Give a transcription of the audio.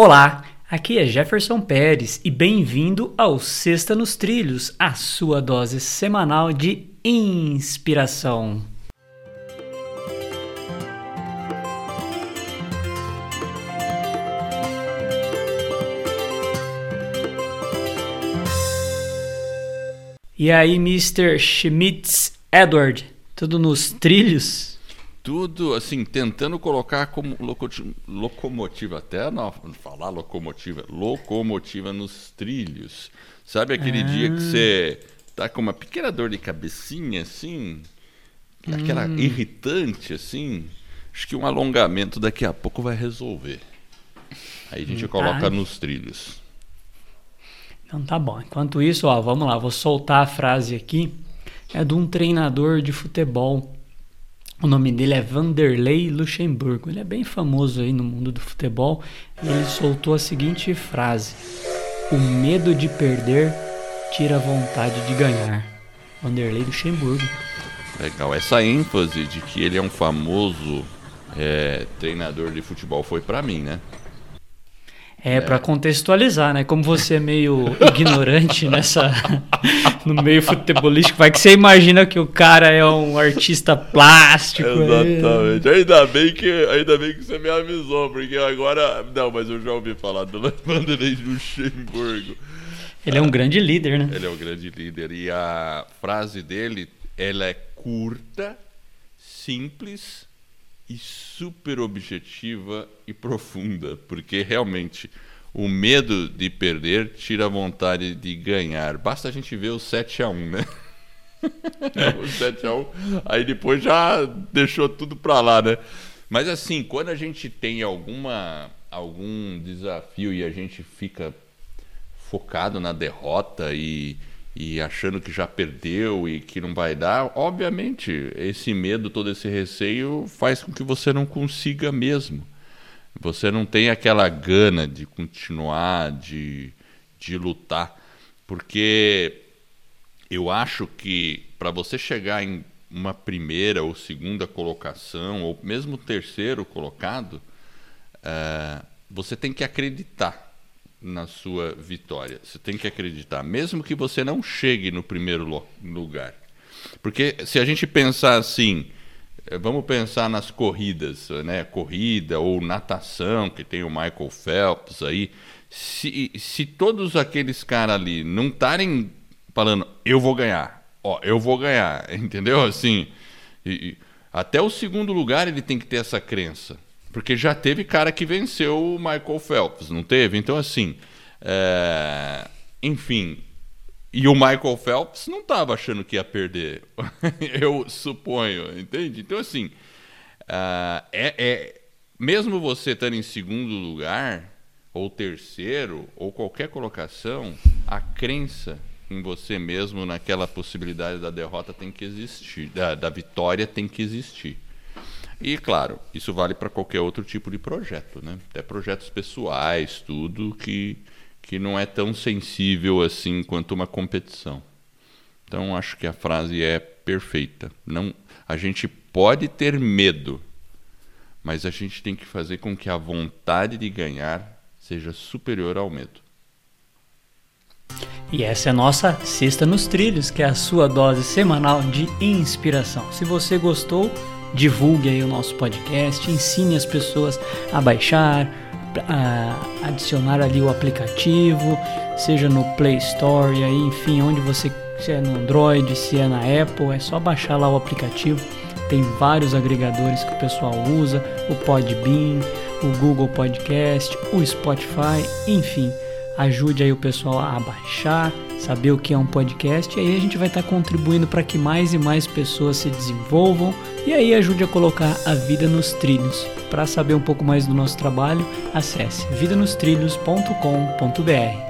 Olá, aqui é Jefferson Pérez e bem-vindo ao Sexta nos Trilhos, a sua dose semanal de inspiração. E aí, Mr. Schmitz Edward, tudo nos trilhos? Tudo assim, tentando colocar como locomotiva, até não falar locomotiva, locomotiva nos trilhos. Sabe aquele ah. dia que ah. você tá com uma pequena dor de cabecinha, assim, aquela hum. irritante, assim? Acho que um alongamento daqui a pouco vai resolver. Aí a gente hum, coloca tá. nos trilhos. Então tá bom. Enquanto isso, ó, vamos lá, vou soltar a frase aqui. É de um treinador de futebol o nome dele é Vanderlei Luxemburgo. Ele é bem famoso aí no mundo do futebol. E ele soltou a seguinte frase: O medo de perder tira a vontade de ganhar. Vanderlei Luxemburgo. Legal. Essa ênfase de que ele é um famoso é, treinador de futebol foi para mim, né? É, é. para contextualizar, né? Como você é meio ignorante nessa no meio futebolístico, vai que você imagina que o cara é um artista plástico. Exatamente. Aí. Ainda bem que ainda bem que você me avisou, porque agora não, mas eu já ouvi falar do Vanderlei Luxemburgo. Ele é um grande líder, né? Ele é um grande líder e a frase dele, ela é curta, simples e super objetiva e profunda, porque realmente o medo de perder tira a vontade de ganhar. Basta a gente ver o 7 a 1, né? o 7 a 1, aí depois já deixou tudo para lá, né? Mas assim, quando a gente tem alguma algum desafio e a gente fica focado na derrota e e achando que já perdeu e que não vai dar, obviamente, esse medo, todo esse receio faz com que você não consiga mesmo. Você não tem aquela gana de continuar, de, de lutar. Porque eu acho que para você chegar em uma primeira ou segunda colocação, ou mesmo terceiro colocado, uh, você tem que acreditar na sua vitória. Você tem que acreditar, mesmo que você não chegue no primeiro lugar. Porque se a gente pensar assim, vamos pensar nas corridas, né? Corrida ou natação, que tem o Michael Phelps aí. Se, se todos aqueles caras ali não estarem falando, eu vou ganhar, ó, eu vou ganhar, entendeu? Assim, e, até o segundo lugar ele tem que ter essa crença. Porque já teve cara que venceu o Michael Phelps, não teve? Então, assim. É... Enfim. E o Michael Phelps não estava achando que ia perder. Eu suponho, entende? Então, assim. Uh, é, é, mesmo você estando em segundo lugar, ou terceiro, ou qualquer colocação, a crença em você mesmo naquela possibilidade da derrota tem que existir, da, da vitória tem que existir. E, claro, isso vale para qualquer outro tipo de projeto, né? Até projetos pessoais, tudo que, que não é tão sensível assim quanto uma competição. Então, acho que a frase é perfeita. Não, a gente pode ter medo, mas a gente tem que fazer com que a vontade de ganhar seja superior ao medo. E essa é a nossa Sexta nos Trilhos, que é a sua dose semanal de inspiração. Se você gostou, divulgue aí o nosso podcast, ensine as pessoas a baixar, adicionar ali o aplicativo, seja no Play Store, aí, enfim, onde você se é no Android, se é na Apple, é só baixar lá o aplicativo. Tem vários agregadores que o pessoal usa, o Podbean, o Google Podcast, o Spotify, enfim ajude aí o pessoal a baixar, saber o que é um podcast, e aí a gente vai estar tá contribuindo para que mais e mais pessoas se desenvolvam e aí ajude a colocar a vida nos trilhos. Para saber um pouco mais do nosso trabalho, acesse vidanostrilhos.com.br.